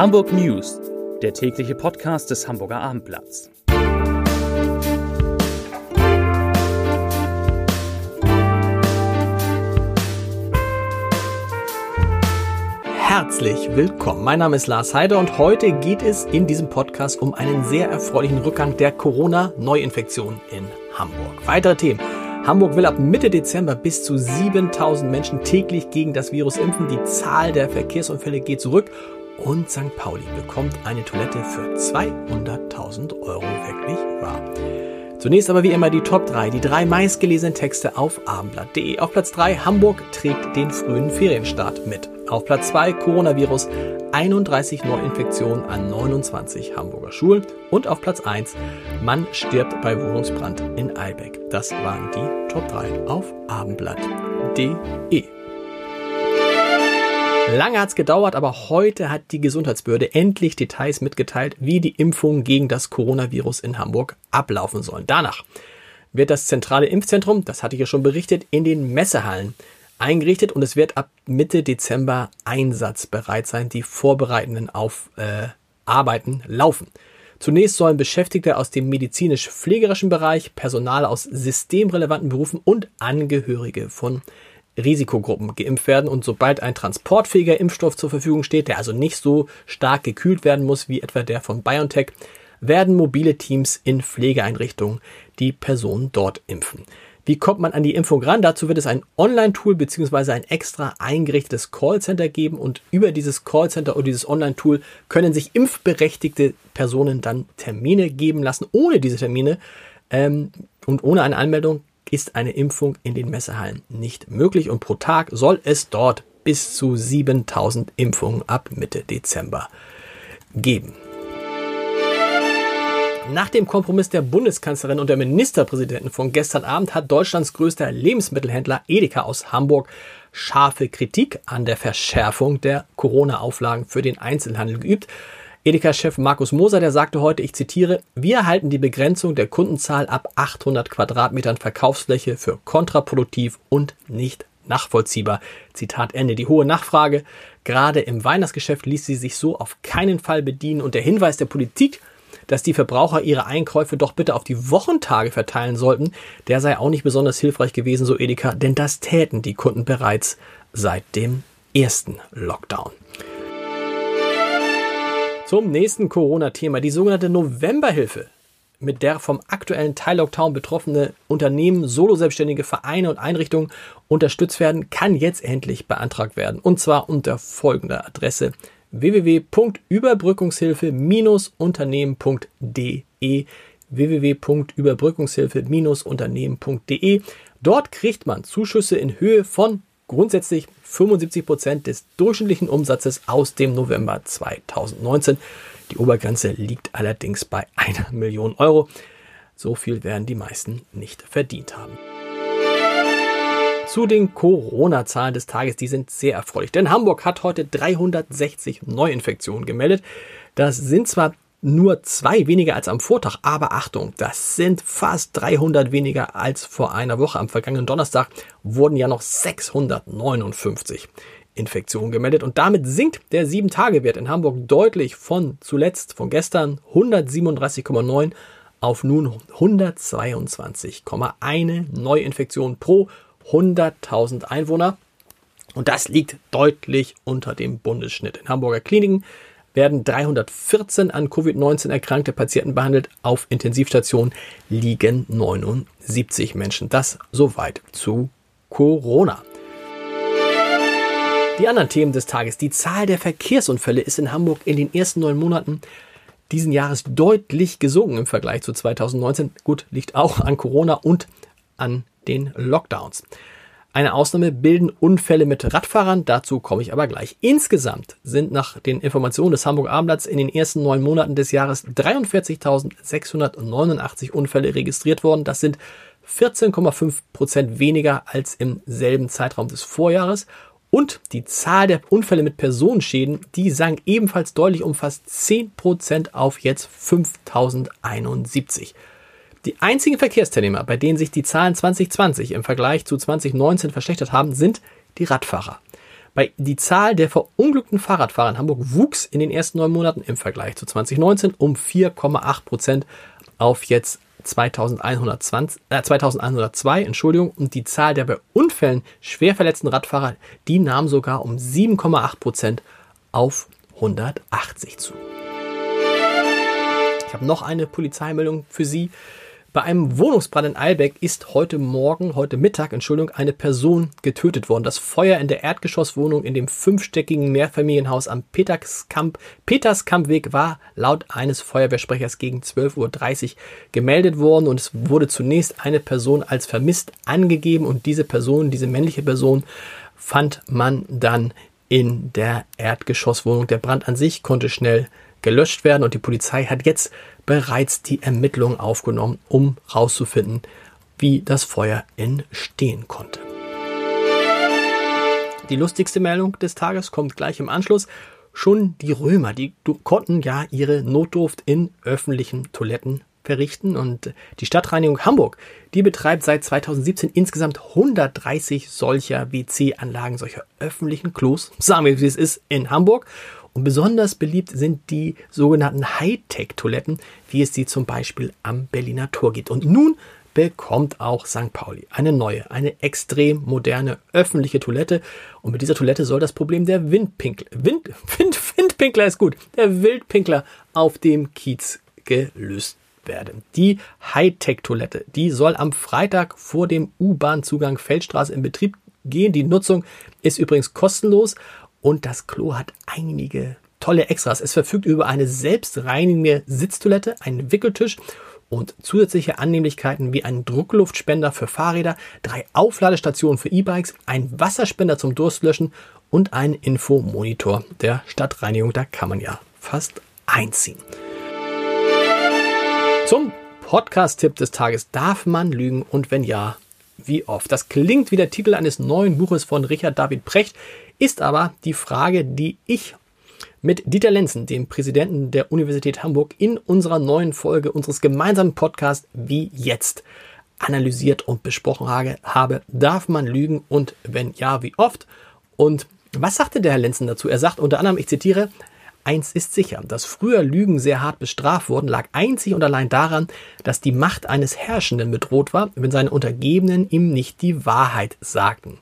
Hamburg News, der tägliche Podcast des Hamburger Abendblatts. Herzlich willkommen. Mein Name ist Lars Heider und heute geht es in diesem Podcast um einen sehr erfreulichen Rückgang der Corona-Neuinfektion in Hamburg. Weitere Themen. Hamburg will ab Mitte Dezember bis zu 7000 Menschen täglich gegen das Virus impfen. Die Zahl der Verkehrsunfälle geht zurück und St. Pauli bekommt eine Toilette für 200.000 Euro. Wirklich wahr. Zunächst aber wie immer die Top 3, die drei meistgelesenen Texte auf abendblatt.de. Auf Platz 3 Hamburg trägt den frühen Ferienstart mit. Auf Platz 2 Coronavirus 31 Neuinfektionen an 29 Hamburger Schulen. Und auf Platz 1 Mann stirbt bei Wohnungsbrand in Eibeck. Das waren die Top 3 auf abendblatt.de. Lange hat's gedauert, aber heute hat die Gesundheitsbehörde endlich Details mitgeteilt, wie die Impfungen gegen das Coronavirus in Hamburg ablaufen sollen. Danach wird das zentrale Impfzentrum, das hatte ich ja schon berichtet, in den Messehallen eingerichtet und es wird ab Mitte Dezember einsatzbereit sein. Die vorbereitenden auf, äh, Arbeiten laufen. Zunächst sollen Beschäftigte aus dem medizinisch-pflegerischen Bereich, Personal aus systemrelevanten Berufen und Angehörige von Risikogruppen geimpft werden und sobald ein transportfähiger Impfstoff zur Verfügung steht, der also nicht so stark gekühlt werden muss wie etwa der von BioNTech, werden mobile Teams in Pflegeeinrichtungen die Personen dort impfen. Wie kommt man an die Impfung ran? Dazu wird es ein Online-Tool bzw. ein extra eingerichtetes Callcenter geben und über dieses Callcenter oder dieses Online-Tool können sich impfberechtigte Personen dann Termine geben lassen. Ohne diese Termine ähm, und ohne eine Anmeldung ist eine Impfung in den Messehallen nicht möglich und pro Tag soll es dort bis zu 7000 Impfungen ab Mitte Dezember geben. Nach dem Kompromiss der Bundeskanzlerin und der Ministerpräsidenten von gestern Abend hat Deutschlands größter Lebensmittelhändler Edeka aus Hamburg scharfe Kritik an der Verschärfung der Corona-Auflagen für den Einzelhandel geübt. Edeka-Chef Markus Moser, der sagte heute, ich zitiere, wir halten die Begrenzung der Kundenzahl ab 800 Quadratmetern Verkaufsfläche für kontraproduktiv und nicht nachvollziehbar. Zitat Ende. Die hohe Nachfrage, gerade im Weihnachtsgeschäft, ließ sie sich so auf keinen Fall bedienen und der Hinweis der Politik, dass die Verbraucher ihre Einkäufe doch bitte auf die Wochentage verteilen sollten, der sei auch nicht besonders hilfreich gewesen, so Edeka, denn das täten die Kunden bereits seit dem ersten Lockdown. Zum nächsten Corona-Thema, die sogenannte Novemberhilfe, mit der vom aktuellen Teil-Lockdown betroffene Unternehmen, Solo-Selbstständige, Vereine und Einrichtungen unterstützt werden, kann jetzt endlich beantragt werden. Und zwar unter folgender Adresse www.überbrückungshilfe-unternehmen.de www.überbrückungshilfe-unternehmen.de Dort kriegt man Zuschüsse in Höhe von grundsätzlich 75 Prozent des durchschnittlichen Umsatzes aus dem November 2019. Die Obergrenze liegt allerdings bei einer Million Euro. So viel werden die meisten nicht verdient haben. Zu den Corona-Zahlen des Tages, die sind sehr erfreulich. Denn Hamburg hat heute 360 Neuinfektionen gemeldet. Das sind zwar nur zwei weniger als am Vortag. Aber Achtung, das sind fast 300 weniger als vor einer Woche. Am vergangenen Donnerstag wurden ja noch 659 Infektionen gemeldet und damit sinkt der 7-Tage-Wert in Hamburg deutlich von zuletzt, von gestern 137,9 auf nun 122,1 Neuinfektionen pro 100.000 Einwohner. Und das liegt deutlich unter dem Bundesschnitt. In Hamburger Kliniken werden 314 an Covid-19 erkrankte Patienten behandelt. Auf Intensivstationen liegen 79 Menschen. Das soweit zu Corona. Die anderen Themen des Tages. Die Zahl der Verkehrsunfälle ist in Hamburg in den ersten neun Monaten diesen Jahres deutlich gesunken im Vergleich zu 2019. Gut, liegt auch an Corona und an den Lockdowns. Eine Ausnahme bilden Unfälle mit Radfahrern, dazu komme ich aber gleich. Insgesamt sind nach den Informationen des Hamburg Abendblatts in den ersten neun Monaten des Jahres 43.689 Unfälle registriert worden. Das sind 14,5 Prozent weniger als im selben Zeitraum des Vorjahres. Und die Zahl der Unfälle mit Personenschäden, die sank ebenfalls deutlich um fast 10 Prozent auf jetzt 5071. Die einzigen Verkehrsteilnehmer, bei denen sich die Zahlen 2020 im Vergleich zu 2019 verschlechtert haben, sind die Radfahrer. Bei die Zahl der verunglückten Fahrradfahrer in Hamburg wuchs in den ersten neun Monaten im Vergleich zu 2019 um 4,8 Prozent auf jetzt 2120, äh, 2102, Entschuldigung, und die Zahl der bei Unfällen schwer verletzten Radfahrer, die nahm sogar um 7,8 Prozent auf 180 zu. Ich habe noch eine Polizeimeldung für Sie. Bei einem Wohnungsbrand in Eilbeck ist heute Morgen, heute Mittag, Entschuldigung, eine Person getötet worden. Das Feuer in der Erdgeschosswohnung in dem fünfstöckigen Mehrfamilienhaus am Peterskamp, Peterskampweg war laut eines Feuerwehrsprechers gegen 12.30 Uhr gemeldet worden und es wurde zunächst eine Person als vermisst angegeben und diese Person, diese männliche Person, fand man dann in der Erdgeschosswohnung. Der Brand an sich konnte schnell gelöscht werden und die Polizei hat jetzt bereits die Ermittlungen aufgenommen, um herauszufinden, wie das Feuer entstehen konnte. Die lustigste Meldung des Tages kommt gleich im Anschluss. Schon die Römer, die konnten ja ihre Notdurft in öffentlichen Toiletten verrichten und die Stadtreinigung Hamburg, die betreibt seit 2017 insgesamt 130 solcher WC-Anlagen, solcher öffentlichen Klos, sagen wir wie es ist, in Hamburg und besonders beliebt sind die sogenannten Hightech-Toiletten, wie es sie zum Beispiel am Berliner Tor gibt. Und nun bekommt auch St. Pauli eine neue, eine extrem moderne öffentliche Toilette. Und mit dieser Toilette soll das Problem der Windpinkler, Wind, Wind, Windpinkler ist gut, der Wildpinkler auf dem Kiez gelöst werden. Die Hightech-Toilette, die soll am Freitag vor dem U-Bahn-Zugang Feldstraße in Betrieb gehen. Die Nutzung ist übrigens kostenlos und das Klo hat einige tolle Extras. Es verfügt über eine selbstreinigende Sitztoilette, einen Wickeltisch und zusätzliche Annehmlichkeiten wie einen Druckluftspender für Fahrräder, drei Aufladestationen für E-Bikes, ein Wasserspender zum Durstlöschen und einen Infomonitor der Stadtreinigung. Da kann man ja fast einziehen. Zum Podcast-Tipp des Tages. Darf man lügen und wenn ja, wie oft? Das klingt wie der Titel eines neuen Buches von Richard David Precht ist aber die Frage, die ich mit Dieter Lenzen, dem Präsidenten der Universität Hamburg, in unserer neuen Folge unseres gemeinsamen Podcasts Wie jetzt analysiert und besprochen habe. Darf man lügen und wenn ja, wie oft? Und was sagte der Herr Lenzen dazu? Er sagt unter anderem, ich zitiere, Eins ist sicher, dass früher Lügen sehr hart bestraft wurden, lag einzig und allein daran, dass die Macht eines Herrschenden bedroht war, wenn seine Untergebenen ihm nicht die Wahrheit sagten.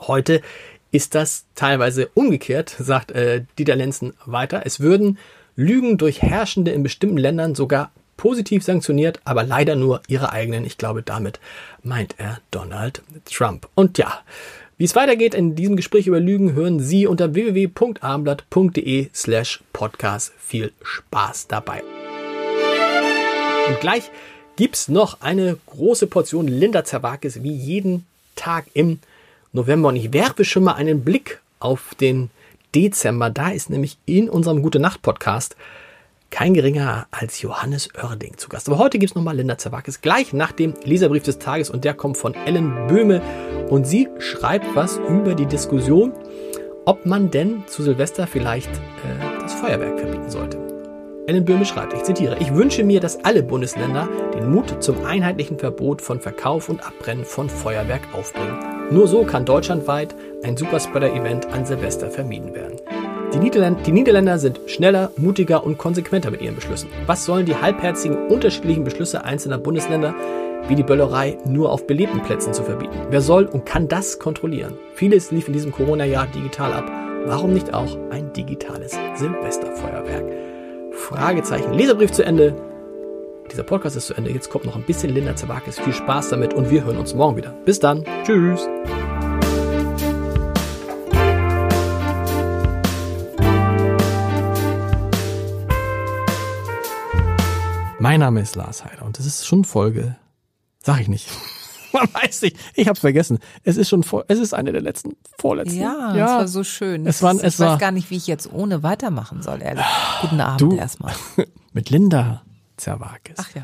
Heute ist das teilweise umgekehrt, sagt äh, Dieter Lenzen weiter. Es würden Lügen durch Herrschende in bestimmten Ländern sogar positiv sanktioniert, aber leider nur ihre eigenen. Ich glaube, damit meint er Donald Trump. Und ja, wie es weitergeht in diesem Gespräch über Lügen, hören Sie unter www.abendblatt.de slash podcast. Viel Spaß dabei. Und gleich gibt's noch eine große Portion Linda Zerwakis wie jeden Tag im November. Und ich werfe schon mal einen Blick auf den Dezember. Da ist nämlich in unserem Gute Nacht Podcast kein geringer als Johannes Oerding zu Gast. Aber heute gibt es nochmal Linda Zerwakis gleich nach dem Leserbrief des Tages und der kommt von Ellen Böhme und sie schreibt was über die Diskussion, ob man denn zu Silvester vielleicht äh, das Feuerwerk verbieten sollte. Ellen Böhme schreibt, ich zitiere, ich wünsche mir, dass alle Bundesländer den Mut zum einheitlichen Verbot von Verkauf und Abbrennen von Feuerwerk aufbringen. Nur so kann deutschlandweit ein Superspreader-Event an Silvester vermieden werden. Die, Niederländer, die Niederländer sind schneller, mutiger und konsequenter mit ihren Beschlüssen. Was sollen die halbherzigen, unterschiedlichen Beschlüsse einzelner Bundesländer wie die Böllerei nur auf belebten Plätzen zu verbieten? Wer soll und kann das kontrollieren? Vieles lief in diesem Corona-Jahr digital ab. Warum nicht auch ein digitales Silvesterfeuerwerk? Fragezeichen. Leserbrief zu Ende. Dieser Podcast ist zu Ende. Jetzt kommt noch ein bisschen Linda Zerwakis. Viel Spaß damit und wir hören uns morgen wieder. Bis dann. Tschüss. Mein Name ist Lars Heider und das ist schon Folge, sag ich nicht. Man weiß nicht. Ich hab's vergessen. Es ist schon vor, es ist eine der letzten, vorletzten. Ja, ja. es war so schön. Es war, es ich war, weiß gar nicht, wie ich jetzt ohne weitermachen soll, ehrlich. Guten Abend du, erstmal. Mit Linda Zerwakis. Ach ja.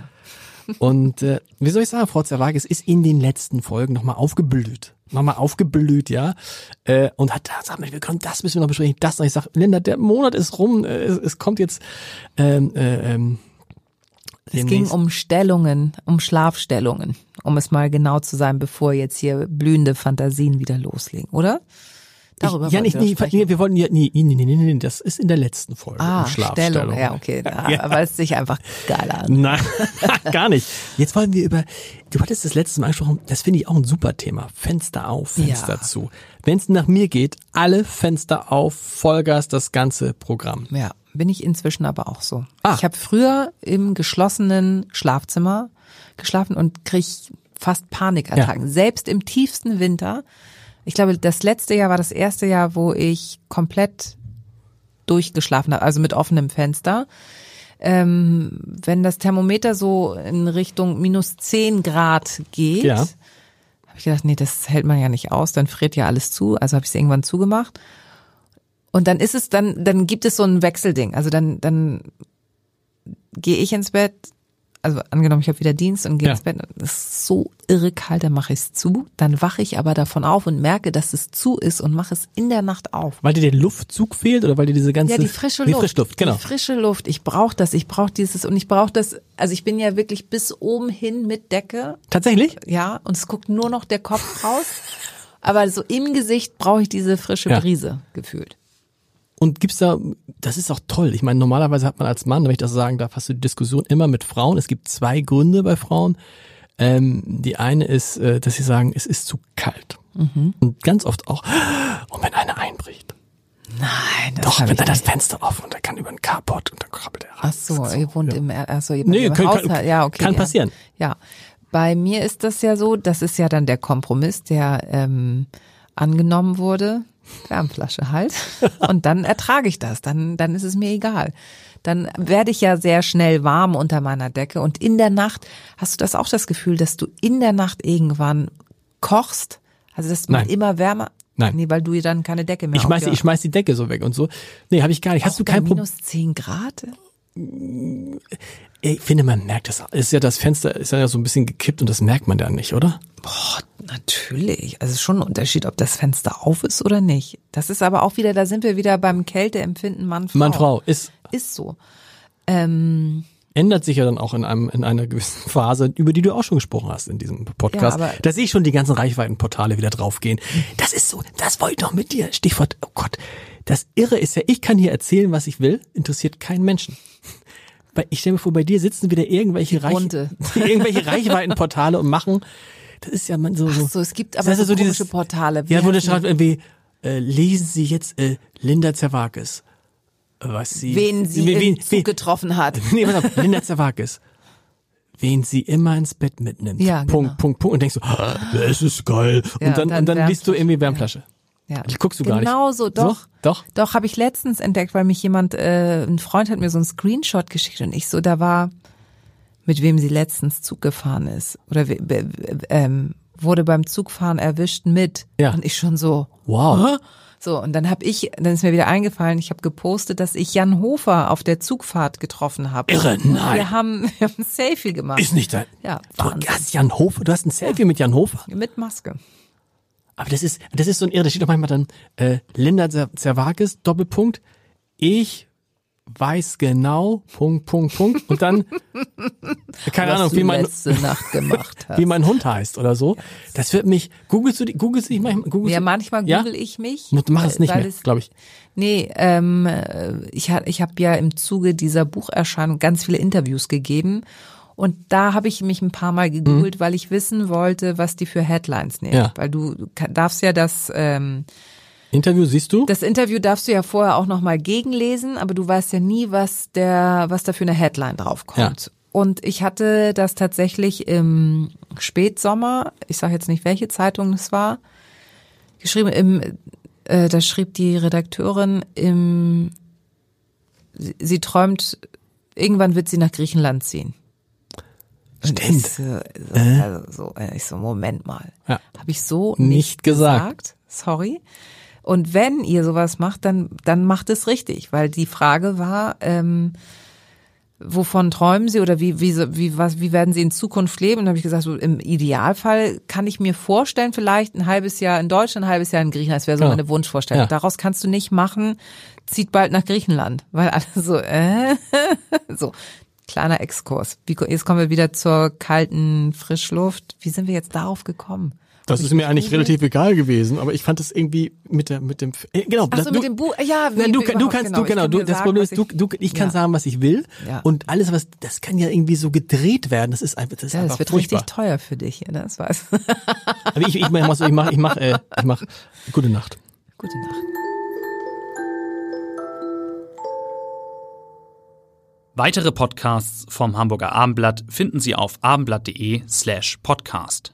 Und äh, wie soll ich sagen, Frau Zerwakis ist in den letzten Folgen nochmal aufgeblüht. Nochmal aufgeblüht, ja. Äh, und hat gesagt, wir können das müssen wir noch besprechen, das noch. Ich sag, Linda, der Monat ist rum, äh, es, es kommt jetzt ähm, äh, ähm, es ging um Stellungen, um Schlafstellungen, um es mal genau zu sein, bevor jetzt hier blühende Fantasien wieder loslegen, oder? Darüber ich, ja, nicht, nee, nee, wir wollten ja, nee, nee, nee, nee, nee, das ist in der letzten Folge. Ah, Stellung, ja, okay, da, ja. aber es sich einfach geil an. Nein, gar nicht. Jetzt wollen wir über, du hattest das letzte Mal angesprochen, das finde ich auch ein super Thema. Fenster auf, Fenster ja. zu. Wenn es nach mir geht, alle Fenster auf, Vollgas, das ganze Programm. Ja, bin ich inzwischen aber auch so. Ah. Ich habe früher im geschlossenen Schlafzimmer geschlafen und krieg fast Panikattacken. Ja. Selbst im tiefsten Winter. Ich glaube, das letzte Jahr war das erste Jahr, wo ich komplett durchgeschlafen habe, also mit offenem Fenster. Ähm, wenn das Thermometer so in Richtung minus zehn Grad geht, ja. habe ich gedacht, nee, das hält man ja nicht aus, dann friert ja alles zu. Also habe ich es irgendwann zugemacht. Und dann ist es dann, dann gibt es so ein Wechselding. Also dann, dann gehe ich ins Bett, also angenommen, ich habe wieder Dienst und gehe ja. ins Bett, es ist so irre kalt, dann mache ich es zu. Dann wache ich aber davon auf und merke, dass es zu ist und mache es in der Nacht auf. Weil dir der Luftzug fehlt oder weil dir diese ganze Ja, die frische Luft. Frische Luft, genau. Die frische Luft. Ich brauche das, ich brauche dieses und ich brauche das, also ich bin ja wirklich bis oben hin mit Decke. Tatsächlich? Ja, und es guckt nur noch der Kopf raus. aber so im Gesicht brauche ich diese frische Brise ja. gefühlt. Und gibt's da, das ist auch toll. Ich meine, normalerweise hat man als Mann, wenn ich das sagen darf, hast du die Diskussion immer mit Frauen. Es gibt zwei Gründe bei Frauen. Ähm, die eine ist, äh, dass sie sagen, es ist zu kalt. Mhm. Und ganz oft auch, und wenn einer einbricht. Nein, das Doch, wenn er das Fenster offen und er kann über den Carport und dann krabbelt er rein. Ach so, ihr wohnt ja. im, also ihr nee, im kann, Haushalt. Ja, okay. Kann passieren. Ja. Bei mir ist das ja so, das ist ja dann der Kompromiss, der ähm, angenommen wurde. Wärmflasche halt. Und dann ertrage ich das. Dann, dann ist es mir egal. Dann werde ich ja sehr schnell warm unter meiner Decke. Und in der Nacht, hast du das auch das Gefühl, dass du in der Nacht irgendwann kochst? Also, dass man immer wärmer, Nein. Nee, weil du dann keine Decke mehr ich schmeiß, ich schmeiß die Decke so weg und so. Nee, habe ich gar nicht. Hast auch du kein Problem? Minus zehn Grad? Ich finde, man merkt das. Ist ja das Fenster ist ja so ein bisschen gekippt und das merkt man dann nicht, oder? Boah, natürlich. Also schon ein Unterschied, ob das Fenster auf ist oder nicht. Das ist aber auch wieder, da sind wir wieder beim Kälteempfinden Mann-Frau. Mann-Frau ist. Ist so. Ähm, Ändert sich ja dann auch in einem, in einer gewissen Phase, über die du auch schon gesprochen hast in diesem Podcast. Ja, da sehe ich schon die ganzen Reichweitenportale wieder draufgehen. Das ist so, das wollte ich doch mit dir. Stichwort, oh Gott. Das Irre ist ja, ich kann hier erzählen, was ich will, interessiert keinen Menschen ich stelle mir vor, bei dir sitzen wieder irgendwelche, Reich, irgendwelche Reichweitenportale und machen das ist ja man so. Ach so es gibt aber das so, so komische Portale. Wie ja, wo der schreibt irgendwie, äh, lesen Sie jetzt äh, Linda Zerwakis. Was sie, wen sie wen, wen, wen, getroffen hat. Nee, pass auf, Linda Zerwakis. Wen sie immer ins Bett mitnimmt. Ja, Punkt, genau. Punkt, Punkt. Und denkst so, ah, das ist geil. Ja, und dann, dann und dann liest du irgendwie Wärmflasche. Ja. Die guckst du genau gar nicht. Genau so, doch. So? Doch. Doch, habe ich letztens entdeckt, weil mich jemand, äh, ein Freund hat mir so einen Screenshot geschickt und ich so, da war, mit wem sie letztens Zug gefahren ist. Oder ähm, wurde beim Zugfahren erwischt mit. Ja. Und ich schon so, wow. So, und dann habe ich, dann ist mir wieder eingefallen, ich habe gepostet, dass ich Jan Hofer auf der Zugfahrt getroffen habe. Irre, nein. Wir haben, wir haben ein Selfie gemacht. Ist nicht dein. Ja, Wahnsinn. Du hast Jan Hofer, du hast ein Selfie ja. mit Jan Hofer? Mit Maske. Aber das ist, das ist so ein Irre, da steht doch manchmal dann, äh, Linda Zerwakis, Doppelpunkt, ich weiß genau, Punkt, Punkt, Punkt. Und dann, keine Was Ahnung, wie mein, wie mein Hund heißt oder so. Das wird mich, googelst du, googelst du dich manchmal? Googelst ja, manchmal google ja? ich mich. Mach es nicht mehr, glaube ich. Nee, ähm, ich, ich habe ja im Zuge dieser Bucherscheinung ganz viele Interviews gegeben. Und da habe ich mich ein paar Mal gegoogelt, mhm. weil ich wissen wollte, was die für Headlines nehmen. Ja. Weil du, du darfst ja das ähm, Interview siehst du? Das Interview darfst du ja vorher auch nochmal gegenlesen, aber du weißt ja nie, was der, was da für eine Headline draufkommt. Ja. Und ich hatte das tatsächlich im Spätsommer, ich sage jetzt nicht, welche Zeitung es war, geschrieben, im, äh, da schrieb die Redakteurin im, sie, sie träumt, irgendwann wird sie nach Griechenland ziehen. Stimmt. Ich so, so, äh? also so, äh, ich so, Moment mal. Ja. Habe ich so nicht, nicht gesagt. gesagt. Sorry. Und wenn ihr sowas macht, dann, dann macht es richtig, weil die Frage war, ähm, wovon träumen Sie oder wie, wie, wie, was, wie werden Sie in Zukunft leben? Und habe ich gesagt, so im Idealfall kann ich mir vorstellen, vielleicht ein halbes Jahr in Deutschland, ein halbes Jahr in Griechenland. Das wäre so ja. meine Wunschvorstellung. Ja. Daraus kannst du nicht machen, zieht bald nach Griechenland, weil alle so, äh, so. Kleiner Exkurs. Wie, jetzt kommen wir wieder zur kalten Frischluft. Wie sind wir jetzt darauf gekommen? Das ist mir eigentlich relativ egal gewesen, aber ich fand es irgendwie mit der mit dem äh, genau. Ach so, das, mit du, dem Buch. Ja, wie, Nein, du, du kannst, du Ich genau, kann du, das sagen, Problem ist, du, ich- du, ich kann Ja. sagen, was ich will Ja. und alles, was, das kann ja irgendwie so gedreht werden. Das ist einfach, das ist Ja, einfach das wird furchtbar. richtig teuer für dich, ja, das weiß. Aber ich, ich mach, ich mach, ich mach, äh, ich mach, gute Nacht. Gute Nacht. Weitere Podcasts vom Hamburger Abendblatt finden Sie auf abendblatt.de slash podcast.